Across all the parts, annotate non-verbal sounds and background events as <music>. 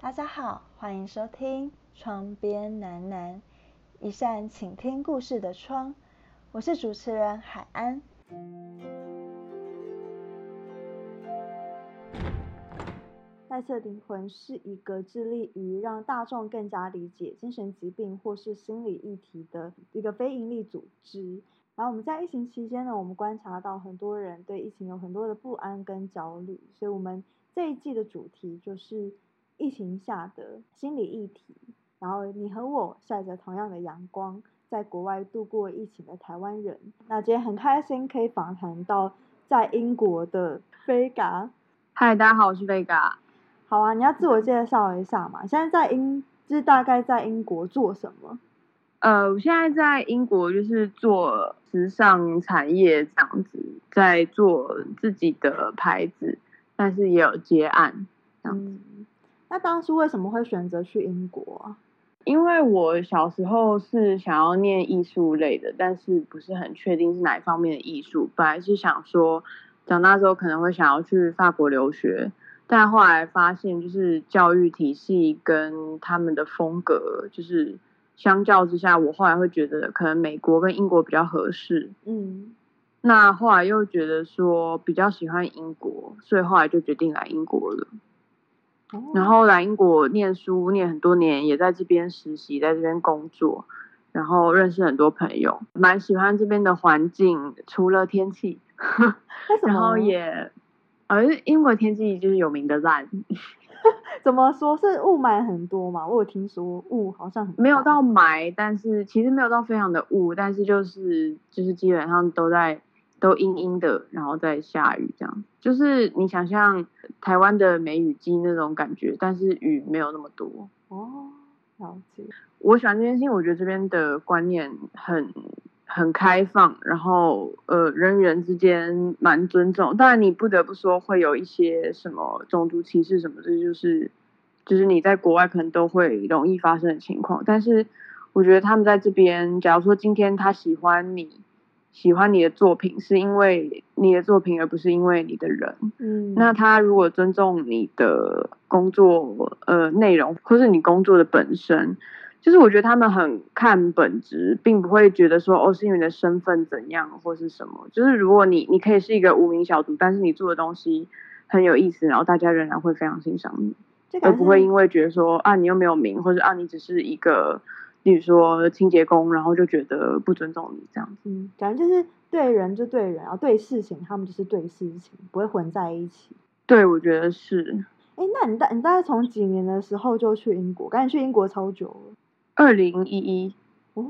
大家好，欢迎收听《窗边喃喃》，一扇倾听故事的窗。我是主持人海安。带色灵魂是一个致力于让大众更加理解精神疾病或是心理议题的一个非营利组织。然后我们在疫情期间呢，我们观察到很多人对疫情有很多的不安跟焦虑，所以我们这一季的主题就是疫情下的心理议题。然后你和我晒着同样的阳光，在国外度过疫情的台湾人，那今天很开心可以访谈到在英国的 Vega。嗨，大家好，我是 Vega。好啊，你要自我介绍一下嘛？现在在英，就是大概在英国做什么？呃，我现在在英国就是做时尚产业这样子，在做自己的牌子，但是也有接案这样子。那当初为什么会选择去英国啊？因为我小时候是想要念艺术类的，但是不是很确定是哪一方面的艺术。本来是想说长大之后可能会想要去法国留学。但后来发现，就是教育体系跟他们的风格，就是相较之下，我后来会觉得可能美国跟英国比较合适。嗯，那后来又觉得说比较喜欢英国，所以后来就决定来英国了。然后来英国念书，念很多年，也在这边实习，在这边工作，然后认识很多朋友，蛮喜欢这边的环境，除了天气，然后也。而英国天气就是有名的烂，<laughs> 怎么说？是雾霾很多嘛？我有听说雾好像很没有到霾，但是其实没有到非常的雾，但是就是就是基本上都在都阴阴的，然后在下雨这样，就是你想象台湾的梅雨季那种感觉，但是雨没有那么多哦。了解，我喜欢这边，因为我觉得这边的观念很。很开放，然后呃，人与人之间蛮尊重。当然，你不得不说会有一些什么种族歧视什么，这就是就是你在国外可能都会容易发生的情况。但是我觉得他们在这边，假如说今天他喜欢你，喜欢你的作品，是因为你的作品，而不是因为你的人。嗯，那他如果尊重你的工作呃内容，或是你工作的本身。就是我觉得他们很看本质，并不会觉得说哦，是因为你的身份怎样或是什么。就是如果你你可以是一个无名小卒，但是你做的东西很有意思，然后大家仍然会非常欣赏你，而不会因为觉得说啊你又没有名，或者啊你只是一个，比如说清洁工，然后就觉得不尊重你这样子。嗯，感觉就是对人就对人，然后对事情他们就是对事情，不会混在一起。对，我觉得是。哎，那你大你大概从几年的时候就去英国？赶紧去英国超久了。二零一一哦，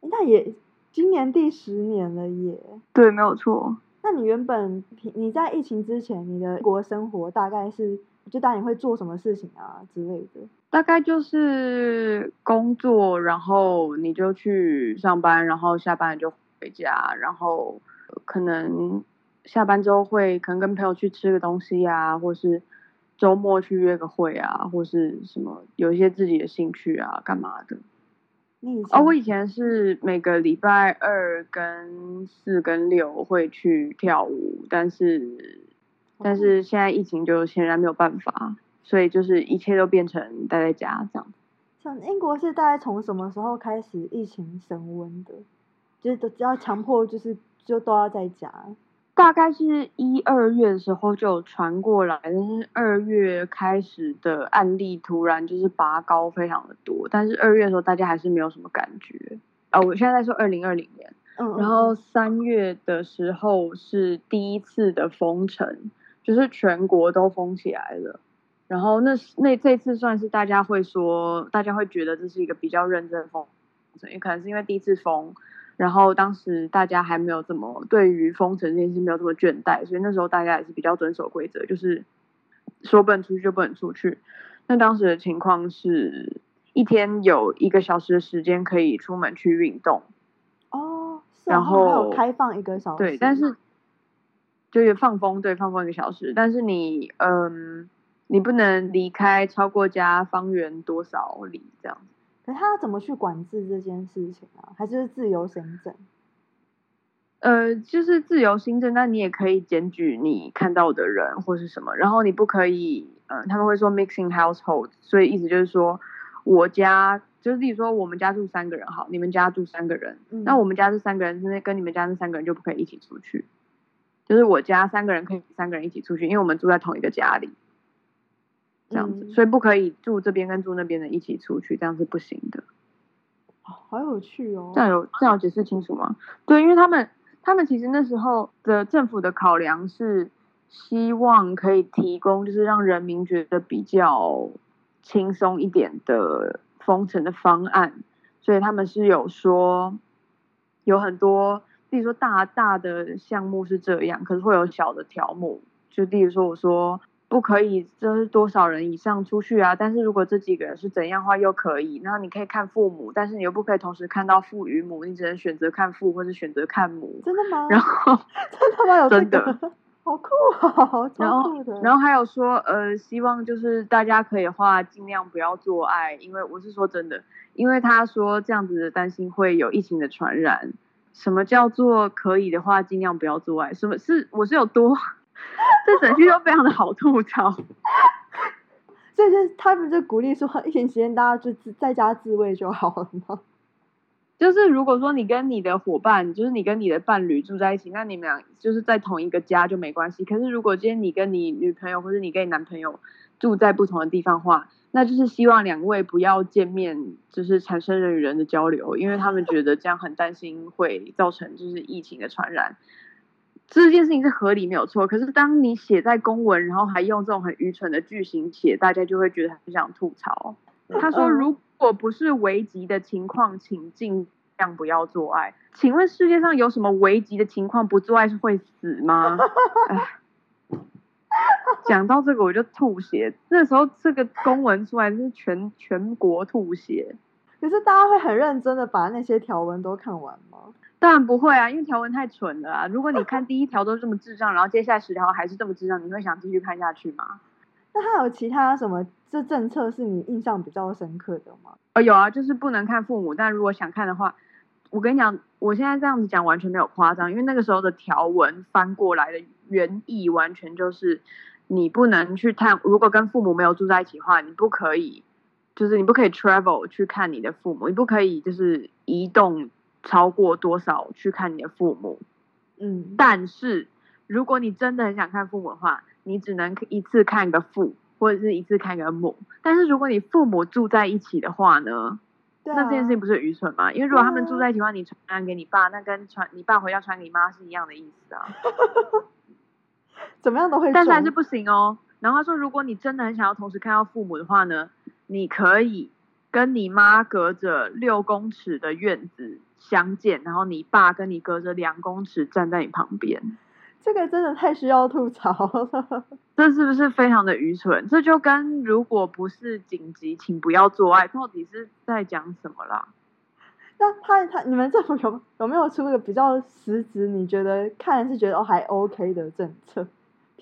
那也今年第十年了耶。对，没有错。那你原本你在疫情之前，你的国生活大概是，就大你会做什么事情啊之类的？大概就是工作，然后你就去上班，然后下班就回家，然后可能下班之后会可能跟朋友去吃个东西啊，或是。周末去约个会啊，或是什么有一些自己的兴趣啊，干嘛的？哦，我以前是每个礼拜二跟四跟六会去跳舞，但是但是现在疫情就显然没有办法，所以就是一切都变成待在家这样。像英国是大概从什么时候开始疫情升温的？就是都要强迫，就是就都要在家。大概是一二月的时候就传过来，但是二月开始的案例突然就是拔高非常的多，但是二月的时候大家还是没有什么感觉。啊，我现在在说二零二零年，嗯，然后三月的时候是第一次的封城，就是全国都封起来了，然后那那这次算是大家会说，大家会觉得这是一个比较认真封城，也可能是因为第一次封。然后当时大家还没有怎么对于封城这件事没有这么倦怠，所以那时候大家也是比较遵守规则，就是说不能出去就不能出去。那当时的情况是一天有一个小时的时间可以出门去运动哦，然后开放一个小时，对，但是就是放风，对，放风一个小时，但是你嗯，你不能离开超过家方圆多少里这样子。可他怎么去管制这件事情啊？还是自由行政？呃，就是自由行政，但你也可以检举你看到的人或是什么，然后你不可以呃，他们会说 mixing household，所以意思就是说，我家就是例如说我们家住三个人，好，你们家住三个人，嗯那我们家这三个人，那跟你们家那三个人就不可以一起出去，就是我家三个人可以三个人一起出去，因为我们住在同一个家里，这样子，嗯所以不可以住这边跟住那边的一起出去，这样是不行的。哦好有趣哦这。样有这样有解释清楚吗？对，因为他们他们其实那时候的政府的考量是希望可以提供，就是让人民觉得比较轻松一点的封城的方案，所以他们是有说有很多，例如说大大的项目是这样，可是会有小的条目，就例如说我说。不可以，这是多少人以上出去啊？但是如果这几个人是怎样的话，又可以。然后你可以看父母，但是你又不可以同时看到父与母，你只能选择看父或者选择看母。真的吗？然后，<laughs> 真的吗？有 <laughs> 这真的？好酷哦，然后。然后还有说，呃，希望就是大家可以的话，尽量不要做爱，因为我是说真的，因为他说这样子的担心会有疫情的传染。什么叫做可以的话，尽量不要做爱？什么是我是有多？<laughs> 这整句都非常的好吐槽。<laughs> 所以就是他们就鼓励说，疫情期间大家就自在家自慰就好了吗？就是如果说你跟你的伙伴，就是你跟你的伴侣住在一起，那你们俩就是在同一个家就没关系。可是如果今天你跟你女朋友或者你跟你男朋友住在不同的地方的话，那就是希望两位不要见面，就是产生人与人的交流，因为他们觉得这样很担心会造成就是疫情的传染。这件事情是合理没有错，可是当你写在公文，然后还用这种很愚蠢的句型写，大家就会觉得很想吐槽。他说：“嗯如果不是危急的情况，请尽量不要做爱。请问世界上有什么危急的情况不做爱是会死吗？” <laughs> 哎，<laughs> 讲到这个我就吐血。那时候这个公文出来是全全国吐血。可是大家会很认真的把那些条文都看完吗？当然不会啊，因为条文太蠢了啊！如果你看第一条都这么智障，然后接下来十条还是这么智障，你会想继续看下去吗？那还有其他什么这政策是你印象比较深刻的吗？哦，有啊，就是不能看父母，但如果想看的话，我跟你讲，我现在这样子讲完全没有夸张，因为那个时候的条文翻过来的原意完全就是你不能去探，如果跟父母没有住在一起的话，你不可以，就是你不可以 travel 去看你的父母，你不可以就是移动超过多少去看你的父母，嗯，但是如果你真的很想看父母的话，你只能一次看个父，或者是一次看个母。但是如果你父母住在一起的话呢，那这件事情不是愚蠢吗？因为如果他们住在一起的话，你传染给你爸，那跟传你爸回家传给你妈是一样的意思啊。<laughs> 怎么样都会中，但是还是不行哦。然后他说，如果你真的很想要同时看到父母的话呢，你可以跟你妈隔着六公尺的院子相见，然后你爸跟你隔着两公尺站在你旁边。这个真的太需要吐槽了。<laughs> 这是不是非常的愚蠢？这就跟如果不是紧急，请不要做爱，到底是在讲什么啦？那他他你们政府有有没有出一个比较实质，你觉得看是觉得哦还 OK 的政策？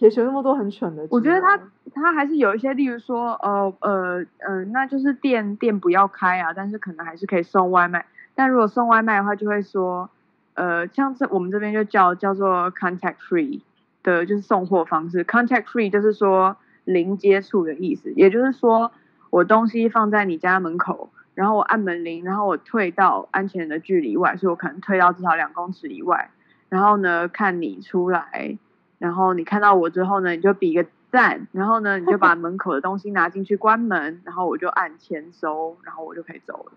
撇除那么多很蠢的我觉得他他还是有一些，例如说，呃呃呃，那就是店店不要开啊，但是可能还是可以送外卖。但如果送外卖的话，就会说，呃，像这我们这边就叫叫做 contact free 的，就是送货方式。contact free 就是说零接触的意思，也就是说我东西放在你家门口，然后我按门铃，然后我退到安全的距离外，所以我可能退到至少两公尺以外，然后呢看你出来。然后你看到我之后呢，你就比个赞，然后呢，你就把门口的东西拿进去关门，然后我就按签收，然后我就可以走了。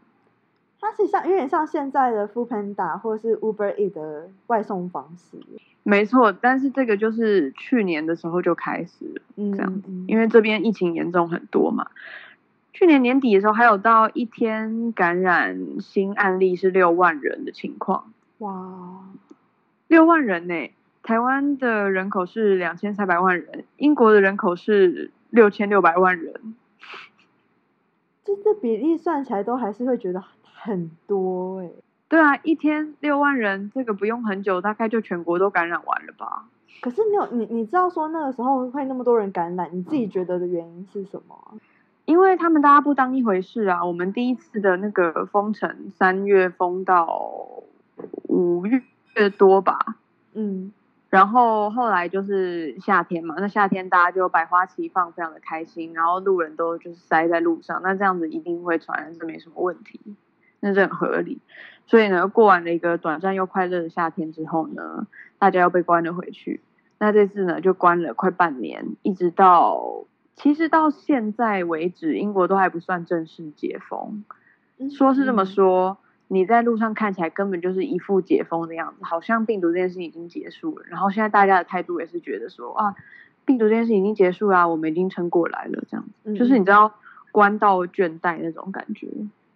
它是像有点像现在的 f o o Panda 或者是 Uber E 的外送方式，没错，但是这个就是去年的时候就开始这样嗯因为这边疫情严重很多嘛。去年年底的时候，还有到一天感染新案例是六万人的情况，哇，六万人呢、台湾的人口是两千三百万人，英国的人口是六千六百万人。这这比例算起来都还是会觉得很多哎、对啊，一天六万人，这个不用很久，大概就全国都感染完了吧？可是没有你你知道说那个时候会那么多人感染，你自己觉得的原因是什么啊？因为他们大家不当一回事啊。我们第一次的那个封城，三月封到五月多吧，嗯，然后后来就是夏天嘛，那夏天大家就百花齐放，非常的开心，然后路人都就是塞在路上，那这样子一定会传染，这没什么问题，那是很合理。所以呢，过完了一个短暂又快乐的夏天之后呢，大家又被关了回去。那这次呢，就关了快半年，一直到其实到现在为止，英国都还不算正式解封。说是这么说，你在路上看起来根本就是一副解封的样子，好像病毒这件事已经结束了。然后现在大家的态度也是觉得说啊，病毒这件事已经结束啦，我们已经撑过来了，这样子，就是你知道关到倦怠那种感觉。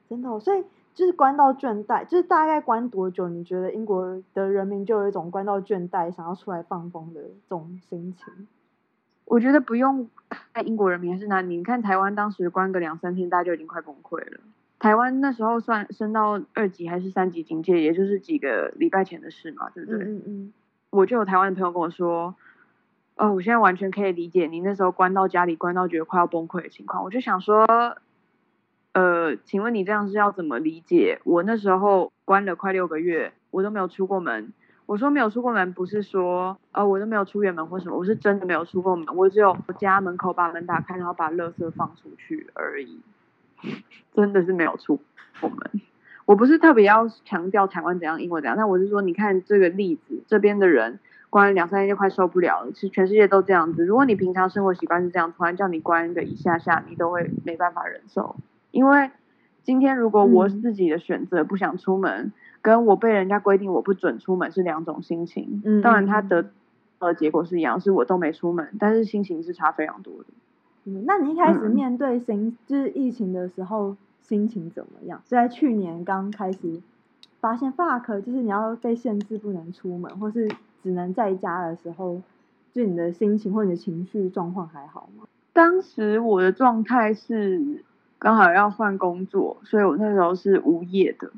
真的，所以就是关到倦怠，就是大概关多久？你觉得英国的人民就有一种关到倦怠，想要出来放风的这种心情？我觉得不用看英国人民还是哪里，你看台湾当时关个两三天，大家就已经快崩溃了。台湾那时候算升到二级还是三级警戒，也就是几个礼拜前的事嘛，对不对？嗯嗯。我就有台湾的朋友跟我说，哦，我现在完全可以理解你那时候关到家里，关到觉得快要崩溃的情况。我就想说，呃，请问你这样是要怎么理解？我那时候关了快六个月，我都没有出过门。我说没有出过门，不是说，呃，我都没有出远门或什么，我是真的没有出过门。我只有家门口把门打开，然后把垃圾放出去而已。真的是没有出我们，我不是特别要强调台湾怎样，英国怎样，但我是说，你看这个例子，这边的人关两三天就快受不了了。其实全世界都这样子。如果你平常生活习惯是这样，突然叫你关个一下下，你都会没办法忍受。因为今天如果我自己的选择不想出门，跟我被人家规定我不准出门是两种心情。嗯，当然他得的结果是一样，是我都没出门，但是心情是差非常多的。嗯，那你一开始面对新就是疫情的时候，心情怎么样？是在去年刚开始发现 fuck，就是你要被限制不能出门，或是只能在家的时候，就你的心情或你的情绪状况还好吗？当时我的状态是刚好要换工作，所以我那时候是无业的，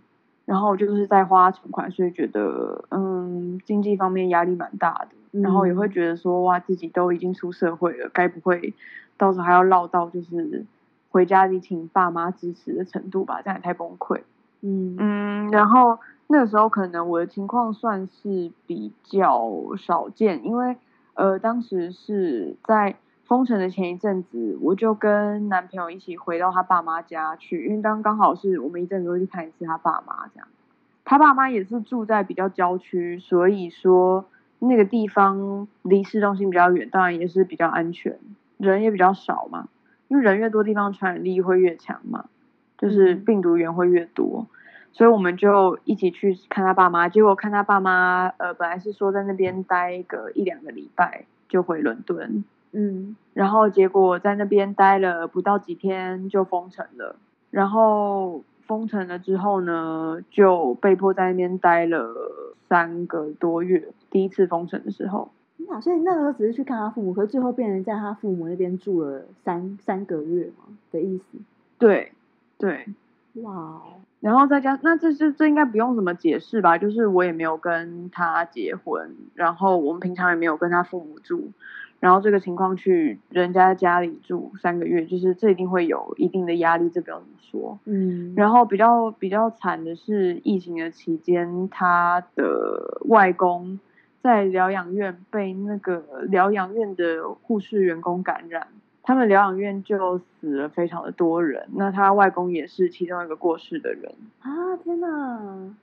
然后就是在花存款，所以觉得嗯经济方面压力蛮大的，然后也会觉得说哇自己都已经出社会了，该不会。到时候还要唠到就是回家里请爸妈支持的程度吧，这样也太崩溃。嗯嗯，然后那个时候可能我的情况算是比较少见，因为呃当时是在封城的前一阵子，我就跟男朋友一起回到他爸妈家去，因为当刚好是我们一阵子会去看一次他爸妈这样。他爸妈也是住在比较郊区，所以说那个地方离市中心比较远，当然也是比较安全。人也比较少嘛，因为人越多，地方传染力会越强嘛，就是病毒源会越多，所以我们就一起去看他爸妈。结果看他爸妈，呃，本来是说在那边待个一两个礼拜就回伦敦，嗯，然后结果在那边待了不到几天就封城了，然后封城了之后呢，就被迫在那边待了三个多月。第一次封城的时候。那所以那个时候只是去看他父母，可是最后变成在他父母那边住了三三个月嘛的意思。对，对，哇！然后再加，那这这这应该不用怎么解释吧？就是我也没有跟他结婚，然后我们平常也没有跟他父母住，然后这个情况去人家家里住三个月，就是这一定会有一定的压力，这不要怎么说。嗯。然后比较比较惨的是疫情的期间，他的外公。在疗养院被那个疗养院的护士员工感染，他们疗养院就死了非常的多人。那他外公也是其中一个过世的人啊！天哪！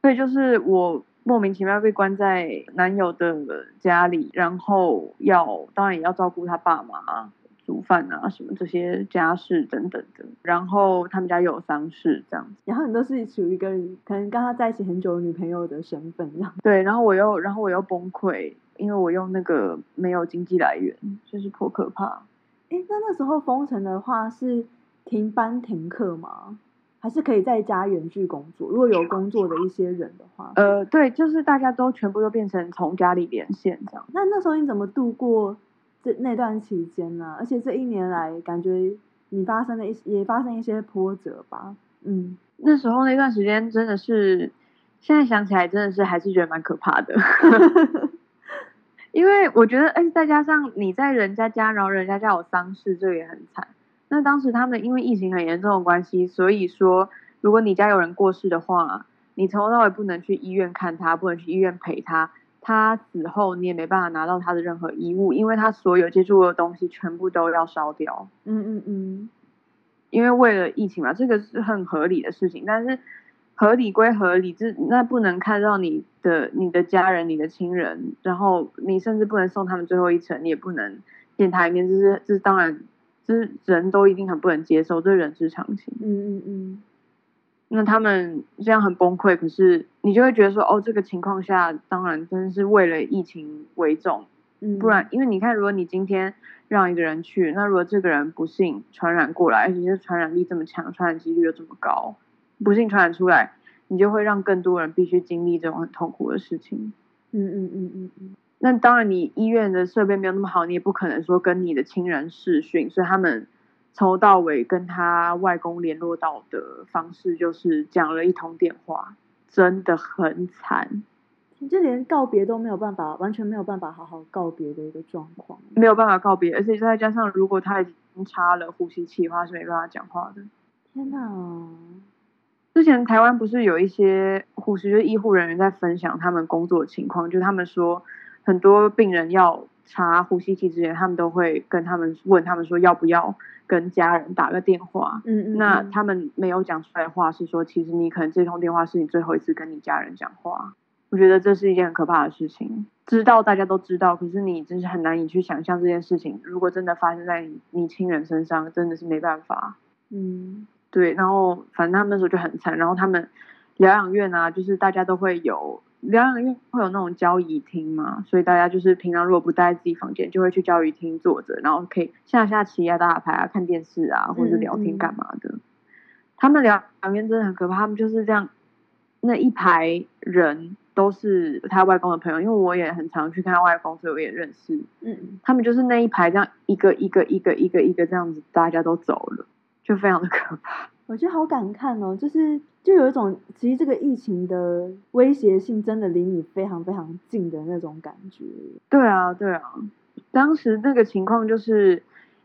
所以就是我莫名其妙被关在男友的家里，然后要当然也要照顾他爸妈。煮饭啊，什么这些家事等等的，然后他们家又有丧事这样子，然后你都是处于一个可能跟他在一起很久的女朋友的身份这样。<laughs> 对，然后我又，然后我又崩溃，因为我用那个没有经济来源，就是颇可怕。哎，那那时候封城的话是停班停课吗？还是可以在家远距工作？如果有工作的一些人的话，呃，对，就是大家都全部都变成从家里连线这样。那那时候你怎么度过？这那段期间呢，而且这一年来，感觉你发生了一也发生一些波折吧。嗯，那时候那段时间真的是，现在想起来真的是还是觉得蛮可怕的。<laughs> 因为我觉得，哎，再加上你在人家家，然后人家家有丧事，这也很惨。那当时他们因为疫情很严重的关系，所以说，如果你家有人过世的话，你从头到尾不能去医院看他，不能去医院陪他。他死后你也没办法拿到他的任何衣物，因为他所有接触过的东西全部都要烧掉。嗯嗯嗯，因为为了疫情嘛，这个是很合理的事情，但是合理归合理，这那不能看到你的你的家人、你的亲人，然后你甚至不能送他们最后一程，你也不能见他一面，这是这是当然，这是人都一定很不能接受，这是人之常情。嗯嗯嗯，那他们这样很崩溃，可是你就会觉得说，哦，这个情况下，当然真的是为了疫情为重，嗯，不然，因为你看，如果你今天让一个人去，那如果这个人不幸传染过来，而且是传染力这么强，传染几率又这么高，不幸传染出来，你就会让更多人必须经历这种很痛苦的事情。嗯嗯嗯嗯嗯，那当然，你医院的设备没有那么好，你也不可能说跟你的亲人视讯，所以他们从头到尾跟他外公联络到的方式就是讲了一通电话，真的很惨，就连告别都没有办法，完全没有办法好好告别的一个状况。没有办法告别，而且再加上如果他已经插了呼吸器的话，是没办法讲话的。天哪！之前台湾不是有一些护士，就是医护人员在分享他们工作情况，就他们说很多病人要插呼吸器之前，他们都会跟他们问他们说要不要跟家人打个电话。嗯嗯，那他们没有讲出来的话是说，其实你可能这通电话是你最后一次跟你家人讲话。我觉得这是一件很可怕的事情，知道大家都知道，可是你真是很难以去想象这件事情，如果真的发生在你你亲人身上，真的是没办法。嗯对，然后反正他们那时候就很惨，然后他们疗养院啊，就是大家都会有疗养院会有那种交谊厅嘛，所以大家就是平常如果不待在自己房间，就会去交谊厅坐着，然后可以下下棋啊、打打牌啊、看电视啊，或者是聊天干嘛的。他们疗养院真的很可怕，他们就是这样，那一排人都是他外公的朋友，因为我也很常去看他外公，所以我也认识。嗯他们就是那一排这样一个一个一个一个一个这样子，大家都走了，就非常的可怕。我觉得好感慨哦，就是就有一种其实这个疫情的威胁性真的离你非常非常近的那种感觉。对啊，对啊，当时那个情况就是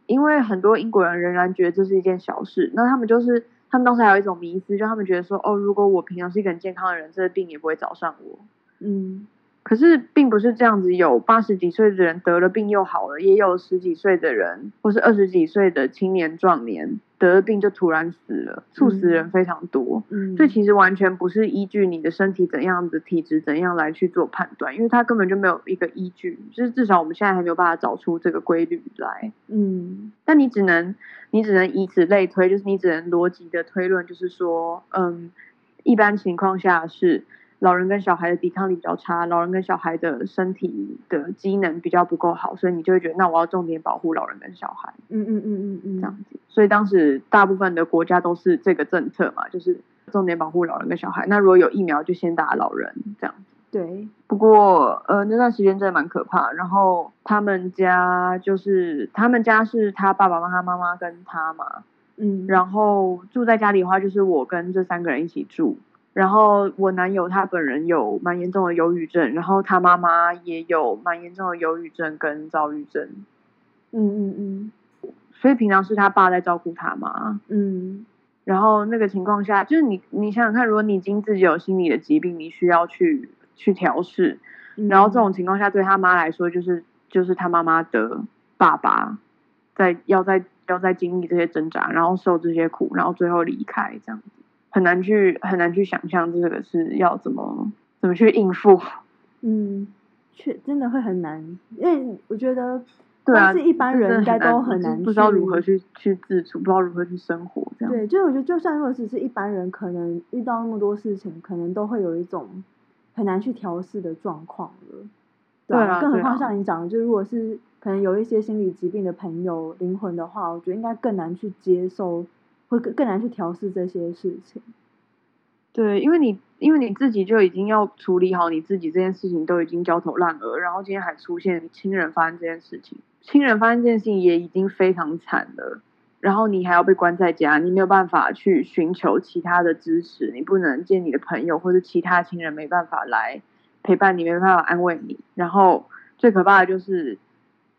因为很多英国人仍然觉得这是一件小事，那他们就是他们当时还有一种迷思，就他们觉得说，哦，如果我平常是一个很健康的人，这个病也不会找上我。嗯可是并不是这样子，有八十几岁的人得了病又好了，也有十几岁的人或是二十几岁的青年壮年得了病就突然死了，猝死人非常多。嗯，这其实完全不是依据你的身体怎样的体质怎样来去做判断，因为它根本就没有一个依据，就是至少我们现在还没有办法找出这个规律来。嗯但你只能你只能以此类推，就是你只能逻辑的推论，就是说，嗯，一般情况下是老人跟小孩的抵抗力比较差，老人跟小孩的身体的机能比较不够好，所以你就会觉得，那我要重点保护老人跟小孩。嗯嗯嗯嗯嗯，这样子。所以当时大部分的国家都是这个政策嘛，就是重点保护老人跟小孩。那如果有疫苗，就先打老人这样子。对，不过呃那段时间真的蛮可怕。然后他们家就是他们家是他爸爸妈妈、妈妈跟他嘛，嗯，然后住在家里的话，就是我跟这三个人一起住。然后我男友他本人有蛮严重的忧郁症，然后他妈妈也有蛮严重的忧郁症跟躁郁症，嗯嗯嗯。所以平常是他爸在照顾他嘛。嗯。然后那个情况下，就是你你想想看，如果你已经自己有心理的疾病，你需要去去调试，嗯，然后这种情况下，对他妈来说，就是就是他妈妈的爸爸在要在要在经历这些挣扎，然后受这些苦，然后最后离开，这样子很难去很难去想象这个是要怎么怎么去应付。嗯，确真的会很难，因为我觉得对啊，是一般人应该都很难不知道如何去去自处，不知道如何去生活，这样。对，就我觉得，就算如果只是一般人，可能遇到那么多事情，可能都会有一种很难去调试的状况了。对啊，更何况像你讲的，就如果是可能有一些心理疾病的朋友、灵魂的话，我觉得应该更难去接受，会更更难去调试这些事情。对，因为你因为你自己就已经要处理好你自己这件事情，都已经焦头烂额，然后今天还出现亲人发生这件事情，亲人发生这件事情也已经非常惨了，然后你还要被关在家，你没有办法去寻求其他的支持，你不能见你的朋友或者其他亲人没办法来陪伴你，没办法安慰你，然后最可怕的就是，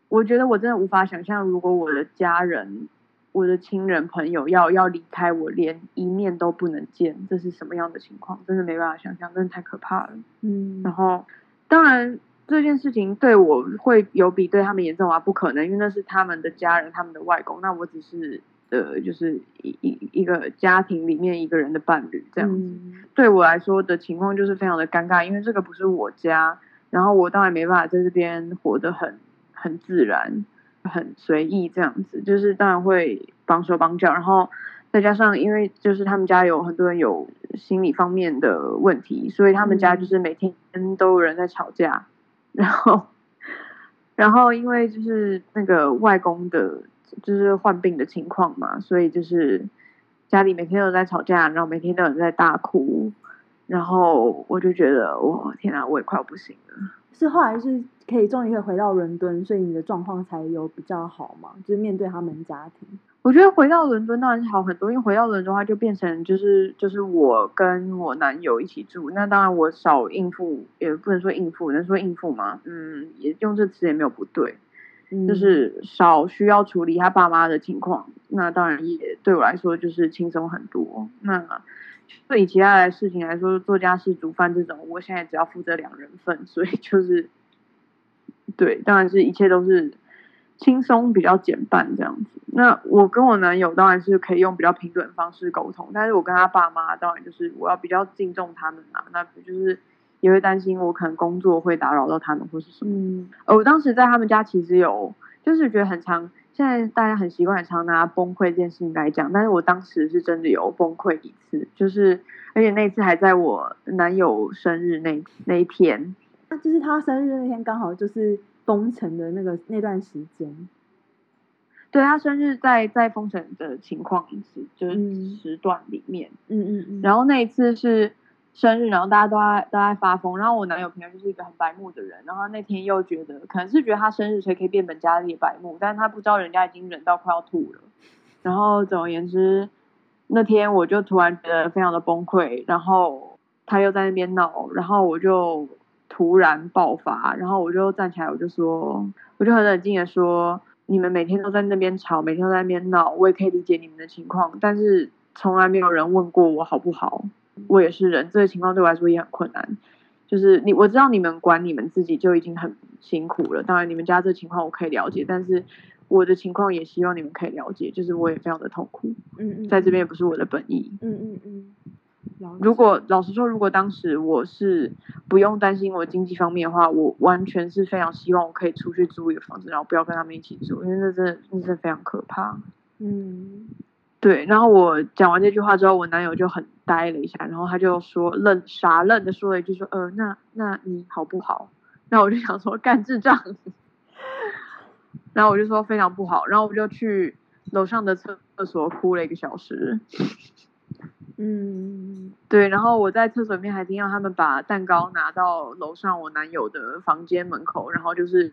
我觉得我真的无法想象，如果我的家人我的亲人朋友要要离开我，连一面都不能见，这是什么样的情况？真的没办法想象，真的太可怕了。嗯然后，当然，这件事情对我会有比对他们严重吗？不可能，因为那是他们的家人，他们的外公，那我只是呃，就是一一一个家庭里面一个人的伴侣这样子。嗯对我来说的情况就是非常的尴尬，因为这个不是我家，然后我当然没办法在这边活得很很自然、很随意这样子，就是当然会帮手帮脚，然后再加上因为就是他们家有很多人有心理方面的问题，所以他们家就是每天都有人在吵架，然后然后因为就是那个外公的，就是患病的情况嘛，所以就是家里每天都在吵架，然后每天都有人在大哭，然后我就觉得，我，天啊，我也快要不行了。是后来是可以终于可以回到伦敦，所以你的状况才有比较好嘛？就是面对他们家庭。我觉得回到伦敦当然是好很多，因为回到伦敦的话就变成就是就是我跟我男友一起住，那当然我少应付，也不能说应付，能说应付吗？嗯，也用这词也没有不对，嗯就是少需要处理他爸妈的情况，那当然也对我来说就是轻松很多。那对以其他的事情来说，做家事、煮饭这种，我现在只要负责两人份，所以就是对，当然是一切都是轻松比较减半这样子。那我跟我男友当然是可以用比较平等的方式沟通，但是我跟他爸妈当然就是我要比较敬重他们啊，那就是也会担心我可能工作会打扰到他们或是什么。嗯呃，我当时在他们家其实有，就是觉得很常，现在大家很习惯很常拿崩溃这件事情来讲，但是我当时是真的有崩溃一次，就是而且那一次还在我男友生日那那一天，那就是他生日那天刚好就是封城的那个那段时间。对他生日在在封城的情况是就是嗯时段里面，嗯嗯嗯。然后那一次是生日，然后大家都在都在发疯，然后我男友平常就是一个很白目的人，然后他那天又觉得可能是觉得他生日所以可以变本加厉的白目，但是他不知道人家已经忍到快要吐了，然后总而言之，那天我就突然觉得非常的崩溃，然后他又在那边闹，然后我就突然爆发，然后我就站起来，我就说，我就很冷静的说。你们每天都在那边吵，每天都在那边闹，我也可以理解你们的情况，但是从来没有人问过我好不好。我也是人，这个情况对我来说也很困难。就是你，我知道你们管你们自己就已经很辛苦了，当然你们家这情况我可以了解，但是我的情况也希望你们可以了解，就是我也非常的痛苦，嗯嗯，在这边也不是我的本意。嗯嗯嗯。了如果老实说，如果当时我是不用担心我经济方面的话，我完全是非常希望我可以出去租一个房子，然后不要跟他们一起住，因为那真的那真的非常可怕。嗯对，然后我讲完这句话之后，我男友就很呆了一下，然后他就说愣傻愣的说了一句说，呃，那那你好不好？那我就想说干智障，<laughs> 然后我就说非常不好，然后我就去楼上的厕厕所哭了一个小时。嗯对，然后我在厕所里面还听到他们把蛋糕拿到楼上我男友的房间门口，然后就是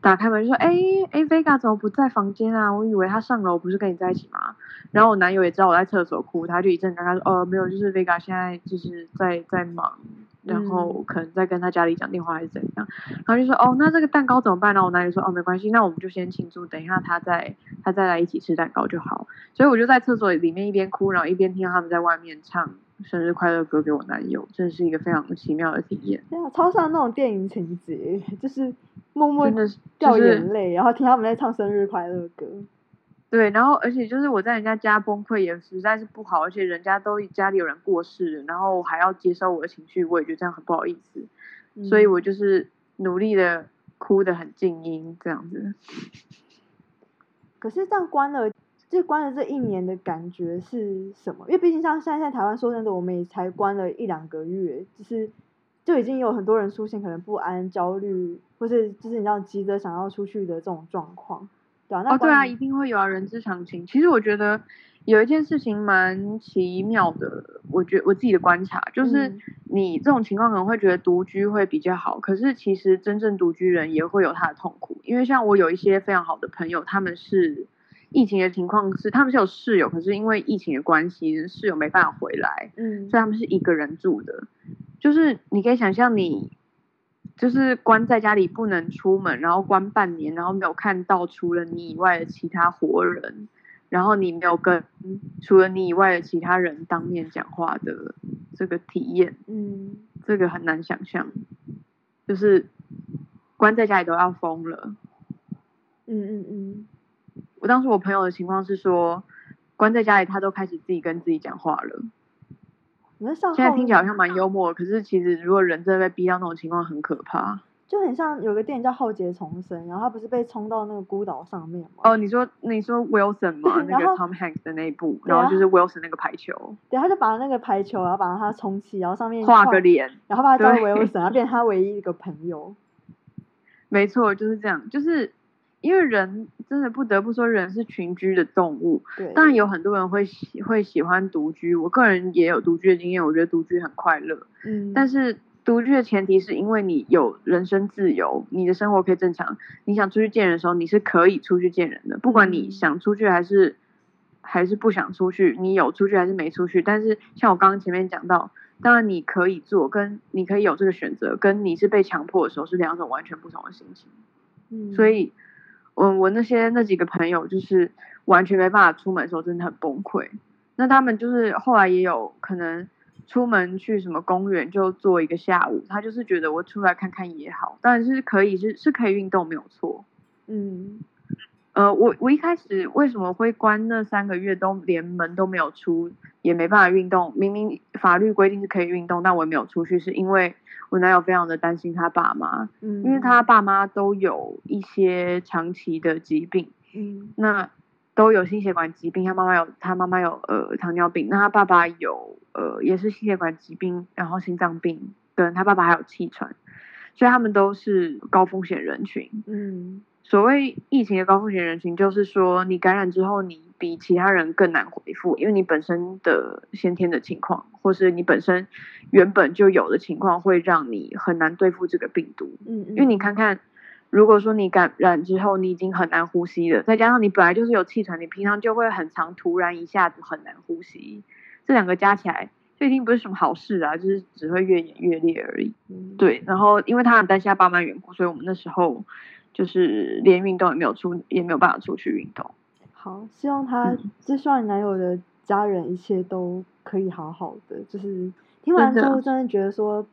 打开门就说：“哎哎，Vega 怎么不在房间啊？我以为他上楼不是跟你在一起吗？”然后我男友也知道我在厕所哭，他就一阵尴尬说：“哦，没有，就是 Vega 现在就是在在忙，然后可能在跟他家里讲电话还是怎样。”然后就说：“哦，那这个蛋糕怎么办呢？”我男友说：“哦，没关系，那我们就先庆祝，等一下他再他再来一起吃蛋糕就好。”所以我就在厕所里面一边哭，然后一边听到他们在外面唱生日快乐歌给我男友，真是一个非常奇妙的体验，对啊，超像那种电影情节，就是默默掉就是眼泪，然后听他们在唱生日快乐歌。对，然后而且就是我在人家家崩溃也实在是不好，而且人家都家里有人过世了，然后还要接受我的情绪，我也觉得这样很不好意思，所以嗯我就是努力的哭的很静音这样子。可是这样关了，这关了这一年的感觉是什么？因为毕竟像现在在台湾说真的，我们也才关了一两个月，就是就已经有很多人出现可能不安、焦虑，或是就是你知道急着想要出去的这种状况，对啊，那哦，对啊，一定会有啊，人之常情。其实我觉得有一件事情蛮奇妙的，我觉我自己的观察就是嗯，你这种情况可能会觉得独居会比较好，可是其实真正独居人也会有他的痛苦，因为像我有一些非常好的朋友，他们是疫情的情况是他们是有室友，可是因为疫情的关系，室友没办法回来，嗯所以他们是一个人住的。就是你可以想象你。就是关在家里不能出门，然后关半年，然后没有看到除了你以外的其他活人，然后你没有跟除了你以外的其他人当面讲话的这个体验，嗯这个很难想象。就是关在家里都要疯了。嗯嗯嗯，我当时我朋友的情况是说，关在家里他都开始自己跟自己讲话了。你们上现在听起来好像蛮幽默，可是其实如果人真的被逼到那种情况，很可怕。就很像有个电影叫《浩劫重生》，然后他不是被冲到那个孤岛上面吗？哦，你说你说 Wilson <laughs> 吗？那个 Tom Hanks 的那一部，然后就是 Wilson 那个排球，对，他就把那个排球，然后把它充气，然后上面画个脸，然后把他叫对维欧森，然后变成他唯一一个朋友。<laughs> 没错，就是这样。就是因为人真的不得不说，人是群居的动物。对，当然有很多人会喜会喜欢独居，我个人也有独居的经验，我觉得独居很快乐。嗯，但是独居的前提是因为你有人身自由，你的生活可以正常。你想出去见人的时候，你是可以出去见人的，不管你嗯想出去还是还是不想出去，你有出去还是没出去。但是像我刚刚前面讲到，当然你可以做，跟你可以有这个选择，跟你是被强迫的时候是两种完全不同的心情。嗯，所以，我我那些那几个朋友就是完全没办法出门的时候，真的很崩溃。那他们就是后来也有可能出门去什么公园就坐一个下午，他就是觉得我出来看看也好，当然是可以是是可以运动没有错。嗯呃，我我一开始为什么会关那三个月都连门都没有出，也没办法运动？明明法律规定是可以运动，但我也没有出去，是因为我男友非常的担心他爸妈，嗯，因为他爸妈都有一些长期的疾病，嗯那都有心血管疾病。他妈妈有，他妈妈有呃糖尿病，那他爸爸有呃也是心血管疾病，然后心脏病，跟他爸爸还有气喘，所以他们都是高风险人群。嗯所谓疫情的高风险人群，就是说你感染之后，你比其他人更难恢复，因为你本身的先天的情况，或是你本身原本就有的情况，会让你很难对付这个病毒。嗯，因为你看看，如果说你感染之后，你已经很难呼吸了，再加上你本来就是有气喘，你平常就会很常突然一下子很难呼吸，这两个加起来，就一定不是什么好事啊，就是只会越演越烈而已。嗯，对，然后因为他很担心他爸妈的缘故，所以我们那时候就是连运动也没有出，也没有办法出去运动。好，希望他嗯，就希望你男友的家人一切都可以好好的。就是听完之后，真的觉得说，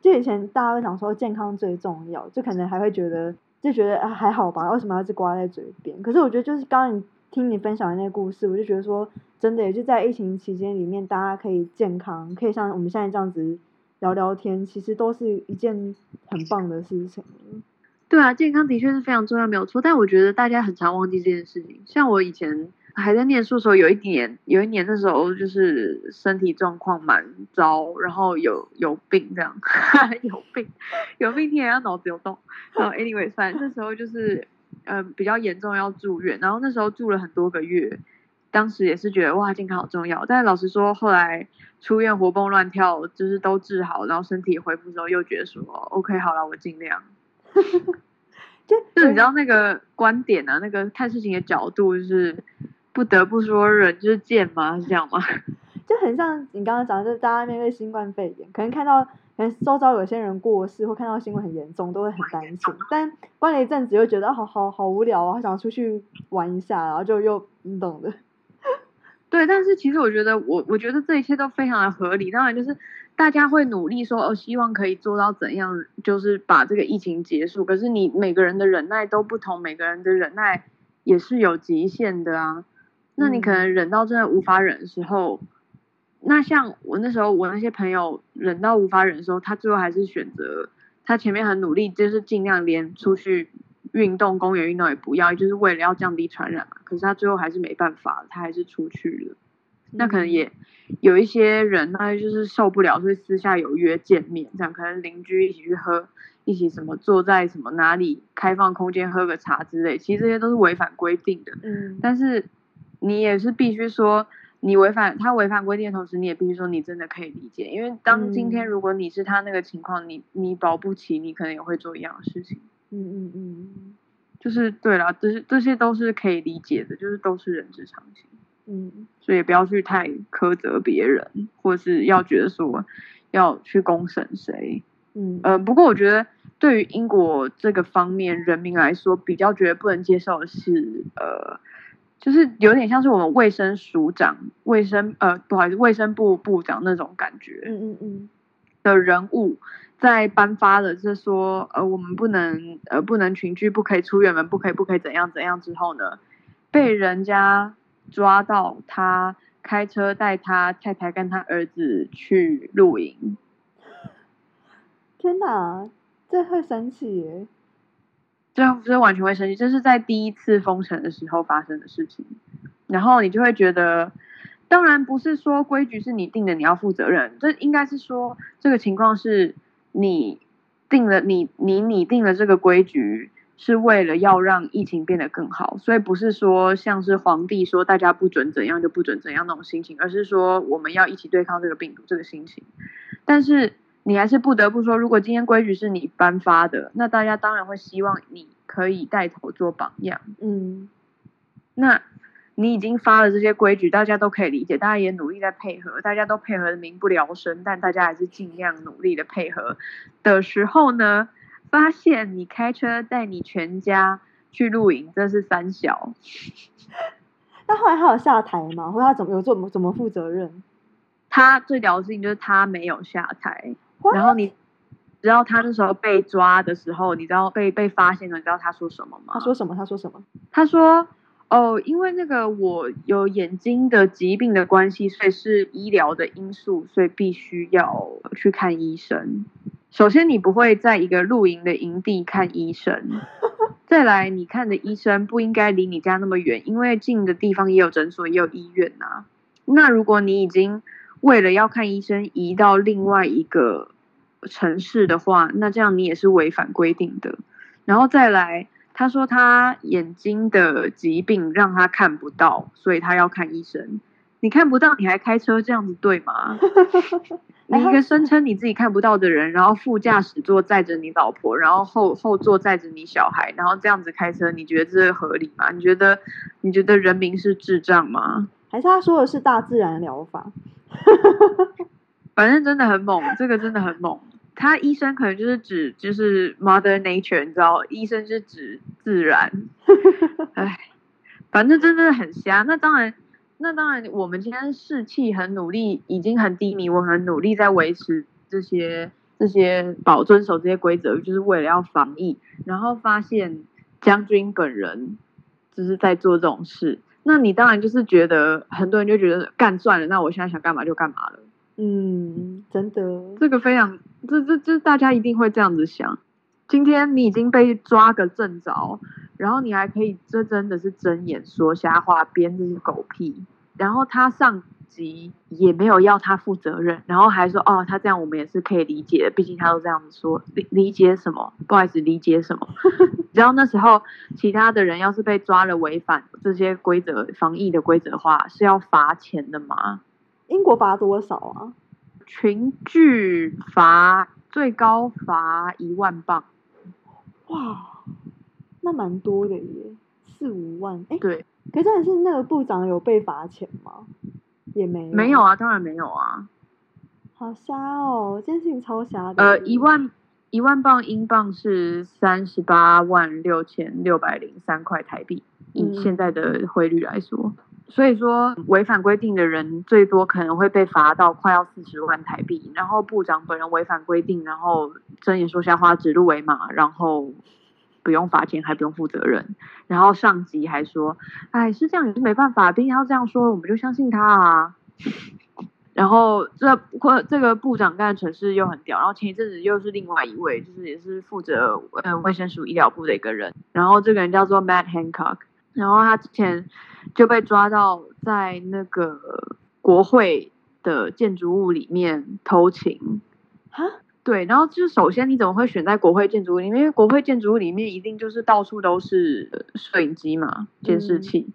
就以前大家会讲说健康最重要，就可能还会觉得就觉得啊还好吧，为什么要一直挂在嘴边？可是我觉得就是刚刚你听你分享的那个故事，我就觉得说，真的也就在疫情期间里面，大家可以健康，可以像我们现在这样子聊聊天，其实都是一件很棒的事情了。对啊，健康的确是非常重要，没有错。但我觉得大家很常忘记这件事情。像我以前还在念书的时候，有一年，有一年那时候就是身体状况蛮糟，然后有有病这样，<laughs> 有病，有病听起来要脑子有洞。然后 anyway，反正那时候就是呃比较严重要住院，然后那时候住了很多个月。当时也是觉得哇，健康好重要。但是老实说，后来出院活蹦乱跳，就是都治好，然后身体恢复之后，又觉得说 OK，好了，我尽量。<laughs> 就就你知道那个观点啊，那个看事情的角度，就是不得不说人就是贱吗？是这样吗？<laughs> 就很像你刚刚讲的，就是大家面对新冠肺炎，可能看到可能周遭有些人过世，或看到新闻很严重，都会很担心。但关了一阵子，又觉得啊好好好无聊啊，好想出去玩一下，然后就又你懂的。<laughs> 对，但是其实我觉得，我我觉得这一切都非常的合理。当然，就是大家会努力说，哦，希望可以做到怎样，就是把这个疫情结束。可是你每个人的忍耐都不同，每个人的忍耐也是有极限的啊。那你可能忍到真的无法忍的时候，那像我那时候，我那些朋友忍到无法忍的时候，他最后还是选择他前面很努力，就是尽量连出去运动、公园运动也不要，就是为了要降低传染嘛。可是他最后还是没办法，他还是出去了。那可能也有一些人，他就是受不了，所以私下有约见面，这样可能邻居一起去喝，一起什么坐在什么哪里开放空间喝个茶之类，其实这些都是违反规定的。嗯，但是你也是必须说，你违反他违反规定的同时，你也必须说你真的可以理解，因为当今天嗯如果你是他那个情况，你你保不齐，你可能也会做一样的事情。嗯嗯嗯就是对啦，这是这些都是可以理解的，就是都是人之常情。嗯所以不要去太苛责别人，或是要觉得说要去公审谁。嗯呃，不过我觉得对于英国这个方面人民来说，比较觉得不能接受的是，呃，就是有点像是我们卫生署长、卫生呃不好意思卫生部部长那种感觉嗯嗯嗯的人物，在颁发了就是说呃我们不能呃不能群聚，不可以出远门，不可以不可以怎样怎样之后呢，被人家抓到他开车带他太太跟他儿子去露营。天哪，这会生气耶！这这完全会生气，这是在第一次封城的时候发生的事情，然后你就会觉得，当然不是说规矩是你定的，你要负责任，这应该是说这个情况是你定了，你你你定了这个规矩是为了要让疫情变得更好，所以不是说像是皇帝说大家不准怎样就不准怎样那种心情，而是说我们要一起对抗这个病毒这个心情，但是。你还是不得不说，如果今天规矩是你颁发的，那大家当然会希望你可以带头做榜样。嗯，那你已经发了这些规矩，大家都可以理解，大家也努力在配合，大家都配合的民不聊生，但大家还是尽量努力的配合的时候呢，发现你开车带你全家去露营，这是三小。<laughs> 那后来他有下台吗？或他怎么有做怎么负责任？他最屌的事情就是他没有下台。然后你知道他那时候被抓的时候，你知道被被发现了，你知道他说什么吗？他说什么？他说什么？他说：“哦，因为那个我有眼睛的疾病的关系，所以是医疗的因素，所以必须要去看医生。首先，你不会在一个露营的营地看医生；<laughs> 再来，你看的医生不应该离你家那么远，因为近的地方也有诊所，也有医院呐。那如果你已经为了要看医生，移到另外一个。”城市的话，那这样你也是违反规定的。然后再来，他说他眼睛的疾病让他看不到，所以他要看医生。你看不到，你还开车，这样子对吗？<laughs> 你一个声称你自己看不到的人，然后副驾驶座载着你老婆，然后后后座载着你小孩，然后这样子开车，你觉得这合理吗？你觉得你觉得人民是智障吗？还是他说的是大自然疗法？<laughs> 反正真的很猛，这个真的很猛。他医生可能就是指就是 Mother Nature，你知道，医生是指自然。<laughs> 哎，反正真的很瞎。那当然，那当然，我们今天士气很努力，已经很低迷，我很努力在维持这些这些保遵守这些规则，就是为了要防疫。然后发现将军本人就是在做这种事，那你当然就是觉得很多人就觉得干算了，那我现在想干嘛就干嘛了。嗯，真的，这个非常，这这这大家一定会这样子想。今天你已经被抓个正着，然后你还可以，这真的是睁眼说瞎话，编这些狗屁。然后他上级也没有要他负责任，然后还说哦，他这样我们也是可以理解的，毕竟他都这样子说，理理解什么？不好意思，理解什么？<laughs> 然后那时候其他的人要是被抓了违反这些规则、防疫的规则的话，是要罚钱的吗？英国罚多少啊？群聚罚最高罚一万镑。哇，那蛮多的耶，四五万。哎，对。可是的是那个部长有被罚钱吗？也没。没有啊，当然没有啊。好瞎哦，这件事情超瞎的。呃，一万一万镑英镑是三十八万六千六百零三块台币，以现在的汇率来说。所以说，违反规定的人最多可能会被罚到快要四十万台币。然后部长本人违反规定，然后睁眼说瞎话、指鹿为马，然后不用罚钱，还不用负责任。然后上级还说：“哎，是这样也是没办法，毕竟他这样说，我们就相信他啊。”然后这或这个部长干的城市又很屌。然后前一阵子又是另外一位，就是也是负责呃卫生署医疗部的一个人。然后这个人叫做 Matt Hancock。然后他之前就被抓到在那个国会的建筑物里面偷情，对，然后就首先你怎么会选在国会建筑物里面？因为国会建筑物里面一定就是到处都是摄影机嘛，监视器。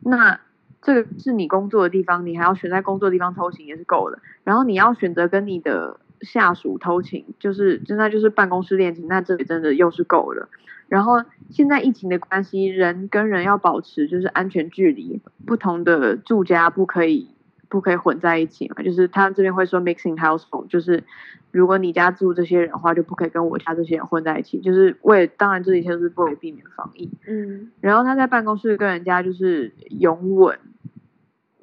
那这个是你工作的地方，你还要选在工作地方偷情也是够的。然后你要选择跟你的下属偷情，就是真的就是办公室恋情，那这里真的又是够了。然后现在疫情的关系，人跟人要保持就是安全距离，不同的住家不可以不可以混在一起嘛。就是他这边会说 mixing household，就是如果你家住这些人的话，就不可以跟我家这些人混在一起。就是为当然这一切都是为了避免防疫。嗯。然后他在办公室跟人家就是拥吻，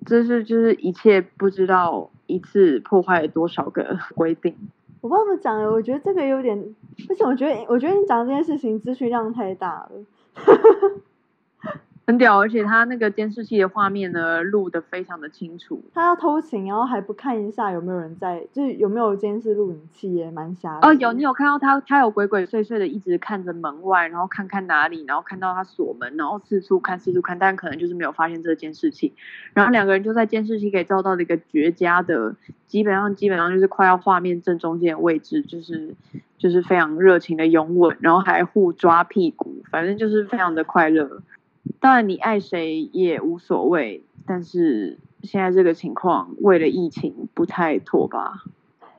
这是就是一切不知道一次破坏了多少个 <laughs> 规定。我不知道怎么讲了，我觉得这个有点，为什么？我觉得我觉得你讲这件事情资讯量太大了。<laughs> 很屌，而且他那个监视器的画面呢，录的非常的清楚。他要偷情，然后还不看一下有没有人在，就是有没有监视录影器，也蛮瞎。哦，有，你有看到他，他有鬼鬼祟祟的一直看着门外，然后看看哪里，然后看到他锁门，然后四处看，四处看，但可能就是没有发现这个监视器。然后两个人就在监视器可以照到的一个绝佳的，基本上基本上就是快要画面正中间的位置，就是就是非常热情的拥吻，然后还互抓屁股，反正就是非常的快乐。当然，你爱谁也无所谓，但是现在这个情况，为了疫情不太妥吧？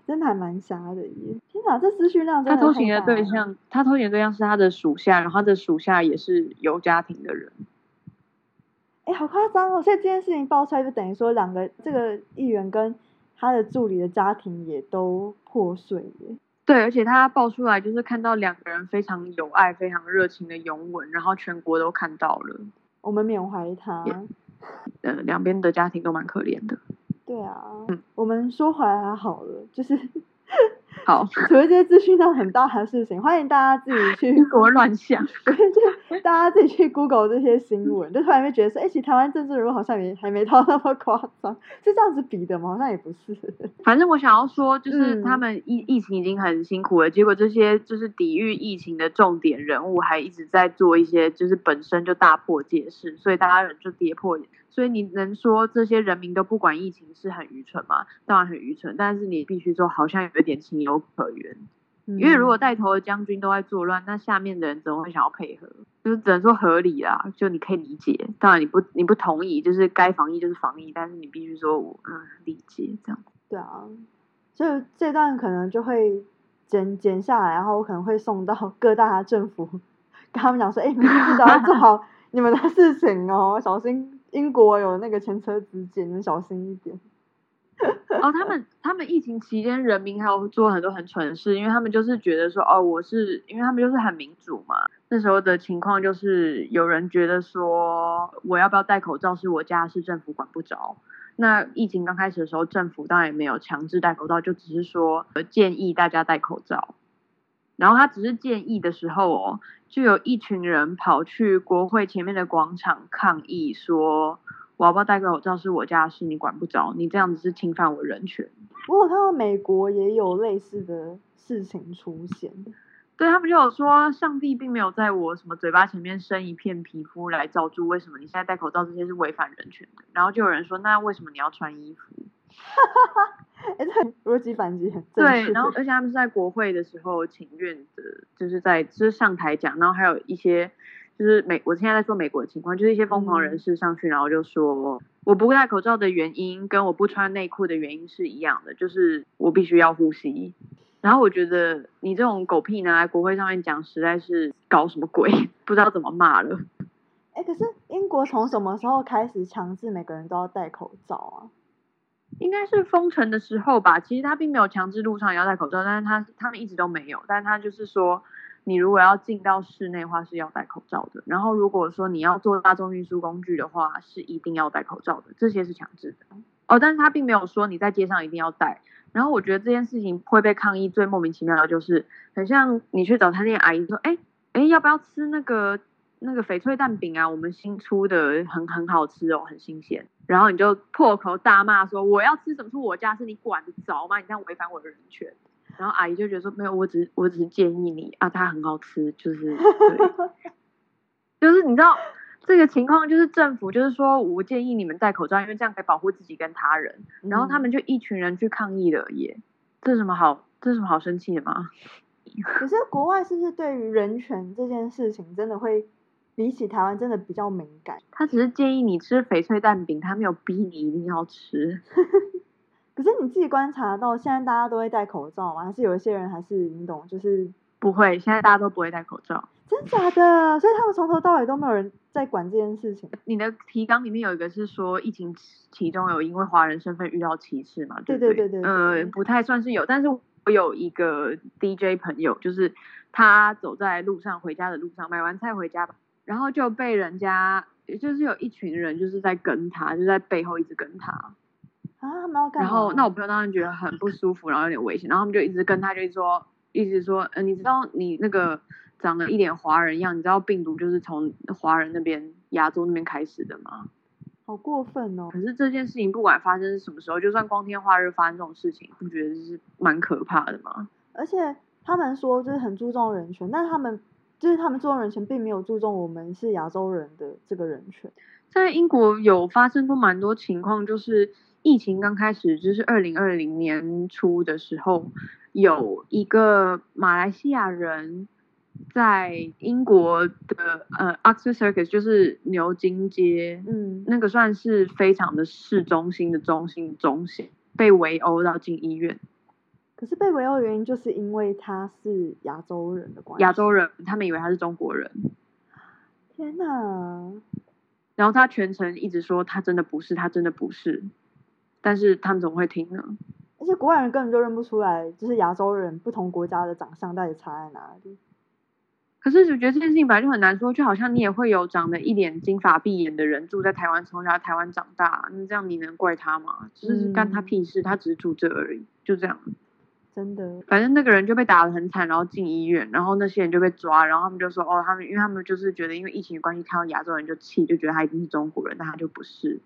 真的还蛮瞎的耶！天哪，这资讯量他偷情的对象，他偷情的对象是他的属下，然后他的属下也是有家庭的人。哎，好夸张哦！所以这件事情爆出来，就等于说两个这个议员跟他的助理的家庭也都破碎耶。对，而且他爆出来就是看到两个人非常有爱、非常热情的拥吻，然后全国都看到了。我们缅怀他。呃，两边的家庭都蛮可怜的。对啊，嗯，我们说回来好了，就是。<laughs> 好，除了这些资讯量很大的事情，欢迎大家自己去 <laughs> 国乱想，<laughs> 就大家自己去 Google 这些新闻，就突然会觉得说，哎，其实台湾政治人物好像也还没到那么夸张，是这样子比的吗？好像也不是。反正我想要说，就是他们疫疫情已经很辛苦了，结果这些就是抵御疫情的重点人物，还一直在做一些就是本身就大破戒事，所以大家人就跌破。所以你能说这些人民都不管疫情是很愚蠢吗？当然很愚蠢，但是你必须说好像有一点情有可原。因为如果带头的将军都在作乱，那下面的人怎么会想要配合？就是只能说合理啦，就你可以理解。当然你不你不同意，就是该防疫就是防疫，但是你必须说我嗯理解这样。对啊，所以这段可能就会剪剪下来，然后我可能会送到各大政府，跟他们讲说：哎，你们至少要做好 <laughs> 你们的事情哦，小心。英国有那个前车之鉴，你小心一点。哦，他们 <laughs> 他们疫情期间，人民还有做很多很蠢的事，因为他们就是觉得说，哦，我是因为他们就是很民主嘛。那时候的情况就是有人觉得说，我要不要戴口罩是我家事，政府管不着。那疫情刚开始的时候，政府当然也没有强制戴口罩，就只是说建议大家戴口罩。然后他只是建议的时候哦，就有一群人跑去国会前面的广场抗议，说我要不要戴个口罩是我家的事，你管不着，你这样子是侵犯我人权。我有看到美国也有类似的事情出现，对他们就有说，上帝并没有在我什么嘴巴前面伸一片皮肤来罩住，为什么你现在戴口罩这些是违反人权的？然后就有人说，那为什么你要穿衣服？<laughs> 哎，这逻辑反击很对，然后而且他们是在国会的时候请愿的，就是在就是上台讲，然后还有一些就是美，我现在在说美国的情况，就是一些疯狂人士上去，然后就说我不戴口罩的原因跟我不穿内裤的原因是一样的，就是我必须要呼吸。然后我觉得你这种狗屁拿来国会上面讲，实在是搞什么鬼，不知道怎么骂了。哎，可是英国从什么时候开始强制每个人都要戴口罩啊？应该是封城的时候吧，其实他并没有强制路上要戴口罩，但是他他们一直都没有，但他就是说，你如果要进到室内的话是要戴口罩的，然后如果说你要坐大众运输工具的话是一定要戴口罩的，这些是强制的。哦，但是他并没有说你在街上一定要戴。然后我觉得这件事情会被抗议最莫名其妙的就是，很像你去找餐厅阿姨说，哎哎要不要吃那个那个翡翠蛋饼啊？我们新出的很很好吃哦，很新鲜。然后你就破口大骂说：“我要吃什么是我家事，你管得着吗？你这样违反我的人权。”然后阿姨就觉得说：“没有，我只我只是建议你啊，它很好吃，就是 <laughs> 对，就是你知道这个情况，就是政府就是说我建议你们戴口罩，因为这样可以保护自己跟他人。然后他们就一群人去抗议了耶，这什么好这什么好生气的吗？<laughs> 可是国外是不是对于人权这件事情真的会？比起台湾真的比较敏感，他只是建议你吃翡翠蛋饼，他没有逼你一定要吃。<laughs> 可是你自己观察到，现在大家都会戴口罩吗？还是有一些人还是你懂，就是不会。现在大家都不会戴口罩，真假的？所以他们从头到尾都没有人在管这件事情。你的提纲里面有一个是说，疫情其中有因为华人身份遇到歧视嘛？对对对对。呃，不太算是有，但是我有一个 DJ 朋友，就是他走在路上回家的路上，买完菜回家吧。然后就被人家，也就是有一群人就是在跟他，就在背后一直跟他。啊？然后那我朋友当然觉得很不舒服，然后有点危险，然后他们就一直跟他就一直说，一直说，呃，你知道你那个长得一脸华人样，你知道病毒就是从华人那边亚洲那边开始的吗？好过分哦！可是这件事情不管发生什么时候，就算光天化日发生这种事情，不觉得是蛮可怕的吗？而且他们说就是很注重人权，但他们就是他们注重人权，并没有注重我们是亚洲人的这个人权。在英国有发生过蛮多情况，就是疫情刚开始，就是二零二零年初的时候，有一个马来西亚人。在英国的呃，Oxford Circus 就是牛津街，嗯，那个算是非常的市中心的中心中心，被围殴到进医院。可是被围殴的原因就是因为他是亚洲人的关系。亚洲人，他们以为他是中国人。天哪！然后他全程一直说他真的不是，他真的不是。但是他们怎么会听呢？而且国外人根本就认不出来，就是亚洲人不同国家的长相到底差在哪里。可是我觉得这件事情本来就很难说，就好像你也会有长得一脸金发碧眼的人住在台湾，从小在台湾长大，那这样你能怪他吗？就是干他屁事，他只是住这而已，就这样。真的，反正那个人就被打得很惨，然后进医院，然后那些人就被抓，然后他们就说，哦，他们因为他们就是觉得因为疫情的关系，看到亚洲人就气，就觉得他一定是中国人，但他就不是。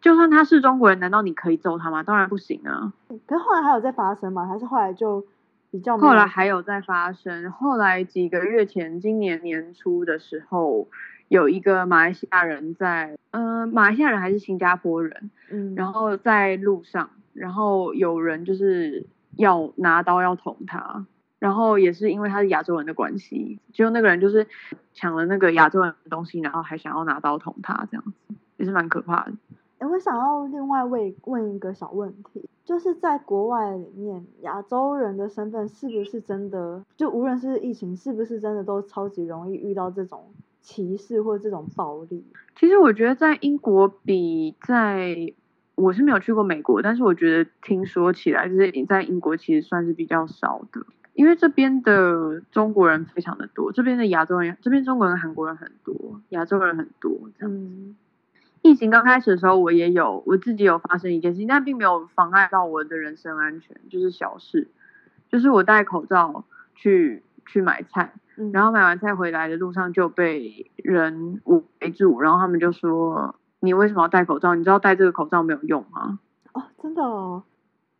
就算他是中国人，难道你可以揍他吗？当然不行啊。可是后来还有在发生吗？还是后来就比较？后来还有在发生，后来几个月前，今年年初的时候，有一个马来西亚人在，呃，马来西亚人还是新加坡人，嗯，然后在路上，然后有人就是要拿刀要捅他，然后也是因为他是亚洲人的关系，就那个人就是抢了那个亚洲人的东西，然后还想要拿刀捅他，这样子也是蛮可怕的。哎，我想要另外问问一个小问题，就是在国外里面，亚洲人的身份是不是真的，就无论是疫情，是不是真的都超级容易遇到这种歧视或这种暴力？其实我觉得在英国比在，我是没有去过美国，但是我觉得听说起来，就是你在英国其实算是比较少的，因为这边的中国人非常的多，这边的亚洲人，这边中国人、韩国人很多，亚洲人很多，这样子。疫情刚开始的时候，我也有我自己有发生一件事情，但并没有妨碍到我的人身安全，就是小事，就是我戴口罩去去买菜，然后买完菜回来的路上就被人围住，然后他们就说你为什么要戴口罩？你知道戴这个口罩没有用吗？哦，真的哦。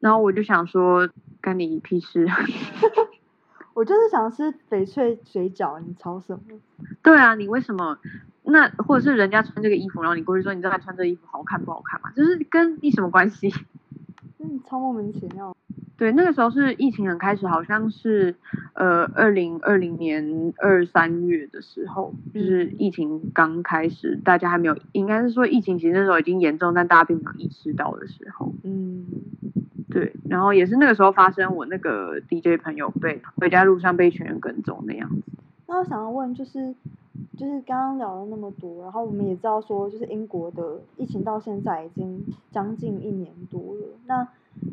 然后我就想说，干你屁事。<laughs> 我就是想吃翡翠水饺，你吵什么？对啊，你为什么？那或者是人家穿这个衣服，然后你过去说，你知道他穿这个衣服好看不好看吗？就是跟你什么关系？嗯，超莫名其妙。对，那个时候是疫情很开始，好像是呃二零二零年二三月的时候，就是疫情刚开始，大家还没有，应该是说疫情其实那时候已经严重，但大家并没有意识到的时候。嗯，对，然后也是那个时候发生，我那个 DJ 朋友被回家路上被一群人跟踪那样子。那我想要问就是。就是刚刚聊了那么多，然后我们也知道说，就是英国的疫情到现在已经将近一年多了。那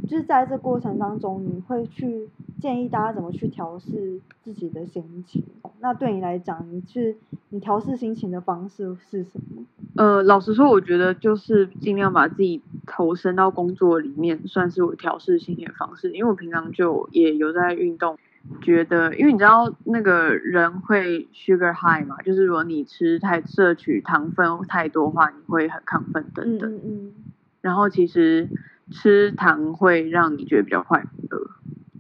就是在这过程当中，你会去建议大家怎么去调试自己的心情？那对你来讲，你去你调试心情的方式是什么？呃，老实说，我觉得就是尽量把自己投身到工作里面，算是我调试心情的方式。因为我平常就也有在运动。觉得，因为你知道那个人会 sugar high 嘛，就是如果你吃太摄取糖分太多的话，你会很亢奋等等。嗯嗯。然后其实吃糖会让你觉得比较快乐。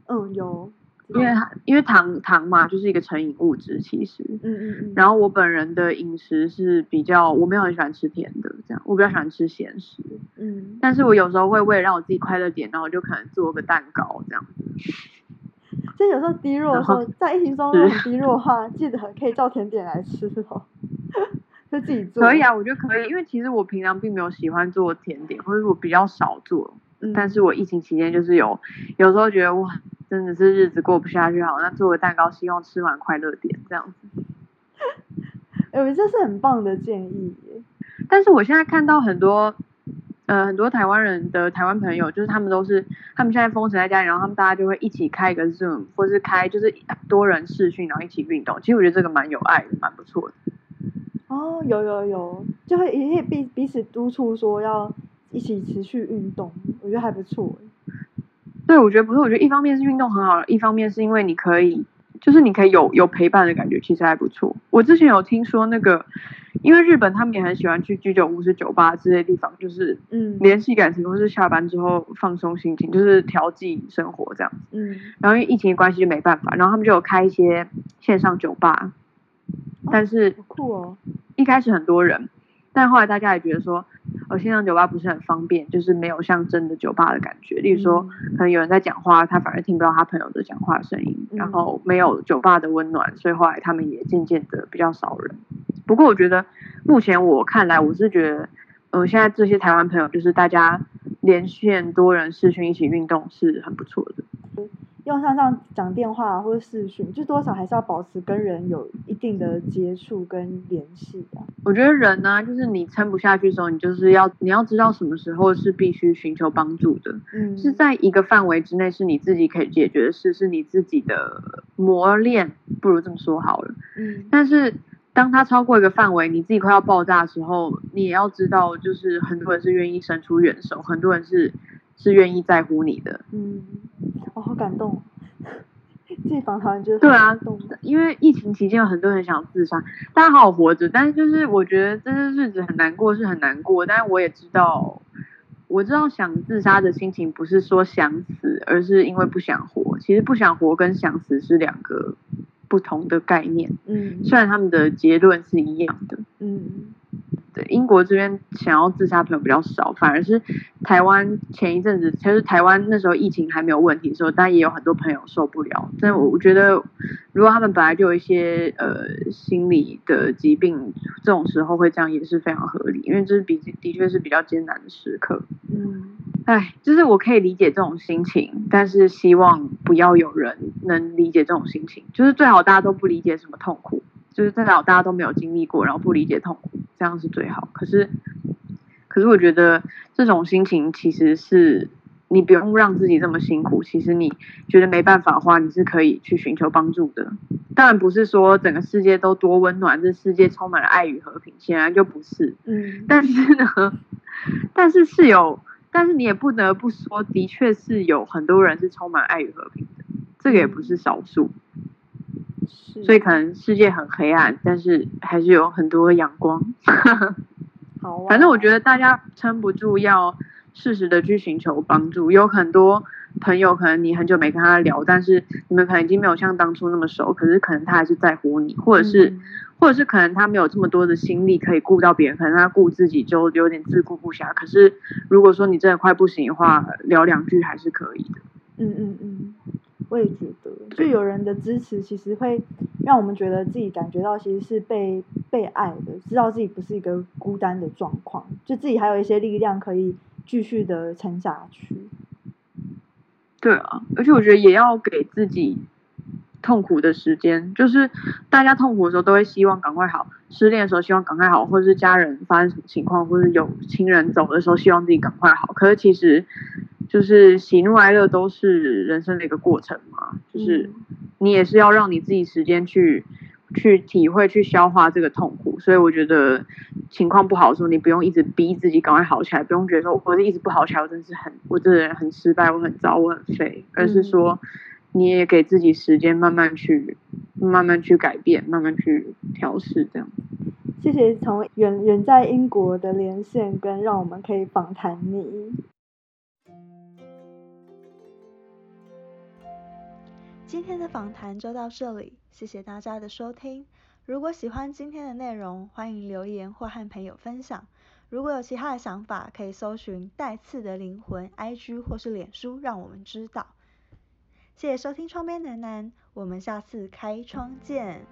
嗯，有。因为因为糖糖嘛，就是一个成瘾物质，其实。嗯嗯嗯。然后我本人的饮食是比较，我没有很喜欢吃甜的，这样我比较喜欢吃咸食。嗯。但是我有时候会为了让我自己快乐点，然后我就可能做个蛋糕这样子。就有时候低落的时候，在疫情中如果很低落的话，记得可以叫甜点来吃哦，就自己做。可以啊，我觉得可以，因为其实我平常并没有喜欢做甜点，或者我比较少做。嗯。但是我疫情期间就是有，有时候觉得哇，真的是日子过不下去，好，那做个蛋糕，希望吃完快乐点这样子。<laughs> 哎，这是很棒的建议耶。但是我现在看到很多。呃，很多台湾人的台湾朋友，就是他们都是，他们现在封城在家里，然后他们大家就会一起开一个 Zoom，或是开就是多人视讯，然后一起运动。其实我觉得这个蛮有爱的，蛮不错的。哦，有有有，就会也也彼彼此督促说要一起持续运动，我觉得还不错。对，我觉得不是，我觉得一方面是运动很好，一方面是因为你可以，就是你可以有有陪伴的感觉，其实还不错。我之前有听说那个，因为日本他们也很喜欢去居酒屋、是酒吧之类地方，就是嗯联系感情，或是下班之后放松心情，就是调剂生活这样子。嗯，然后因为疫情的关系就没办法，然后他们就有开一些线上酒吧，但是酷哦。一开始很多人，但后来大家也觉得说，呃，线上酒吧不是很方便，就是没有像真的酒吧的感觉。例如说，可能有人在讲话，他反而听不到他朋友的讲话声音，嗯然后没有酒吧的温暖，所以后来他们也渐渐的比较少人。不过我觉得目前我看来，我是觉得，呃，现在这些台湾朋友就是大家连线多人视讯一起运动是很不错的。用像这样讲电话或者视讯，就多少还是要保持跟人有一定的接触跟联系啊。我觉得人呢、就是你撑不下去的时候，你就是要你要知道什么时候是必须寻求帮助的，嗯，是在一个范围之内是你自己可以解决的事，是你自己的磨练，不如这么说好了。嗯但是当他超过一个范围，你自己快要爆炸的时候，你也要知道，就是很多人是愿意伸出援手，很多人是是愿意在乎你的。嗯，我、好感动。<laughs> 自己访谈就是对啊。因为疫情期间有很多人想自杀，大家好好活着，但是就是我觉得这些日子很难过是很难过，但是我也知道，我知道想自杀的心情不是说想死，而是因为不想活。其实不想活跟想死是两个不同的概念，嗯虽然他们的结论是一样的。嗯对，英国这边想要自杀朋友比较少，反而是台湾前一阵子，其实台湾那时候疫情还没有问题的时候，但也有很多朋友受不了。但我我觉得，如果他们本来就有一些呃心理的疾病，这种时候会这样也是非常合理，因为这是比的确是比较艰难的时刻。嗯哎，就是我可以理解这种心情，但是希望不要有人能理解这种心情，就是最好大家都不理解什么痛苦，就是至少大家都没有经历过，然后不理解痛苦，这样是最好。可是，可是我觉得这种心情其实是你不用让自己这么辛苦，其实你觉得没办法的话，你是可以去寻求帮助的。当然不是说整个世界都多温暖，这世界充满了爱与和平，显然就不是。嗯但是呢，但是是有，但是你也不得不说，的确是有很多人是充满爱与和平的，这个也不是少数。是。所以可能世界很黑暗，但是还是有很多阳光。<laughs> 好、啊，反正我觉得大家撑不住，要适时的去寻求帮助。有很多朋友，可能你很久没跟他聊，但是你们可能已经没有像当初那么熟，可是可能他还是在乎你，或者是。嗯或者是可能他没有这么多的心力可以顾到别人，可能他顾自己就有点自顾不暇。可是如果说你真的快不行的话，聊两句还是可以的。嗯嗯嗯，我也觉得，就有人的支持，其实会让我们觉得自己感觉到其实是被被爱的，知道自己不是一个孤单的状况，就自己还有一些力量可以继续的撑下去。对啊，而且我觉得也要给自己痛苦的时间，就是大家痛苦的时候都会希望赶快好，失恋的时候希望赶快好，或者是家人发生什么情况，或者有亲人走的时候希望自己赶快好。可是其实就是喜怒哀乐都是人生的一个过程嘛，就是嗯你也是要让你自己时间去去体会、去消化这个痛苦。所以我觉得情况不好的时候，你不用一直逼自己赶快好起来，不用觉得说我是一直不好起来，我真是很我这个人很失败，我很糟，我很废，而是说你也给自己时间慢慢去慢慢去改变，慢慢去调试这样。谢谢从远远在英国的连线，跟让我们可以访谈你。今天的访谈就到这里，谢谢大家的收听。如果喜欢今天的内容，欢迎留言或和朋友分享。如果有其他的想法，可以搜寻“带刺的灵魂 ”IG 或是脸书，让我们知道。谢谢收听窗边楠楠，我们下次开窗见。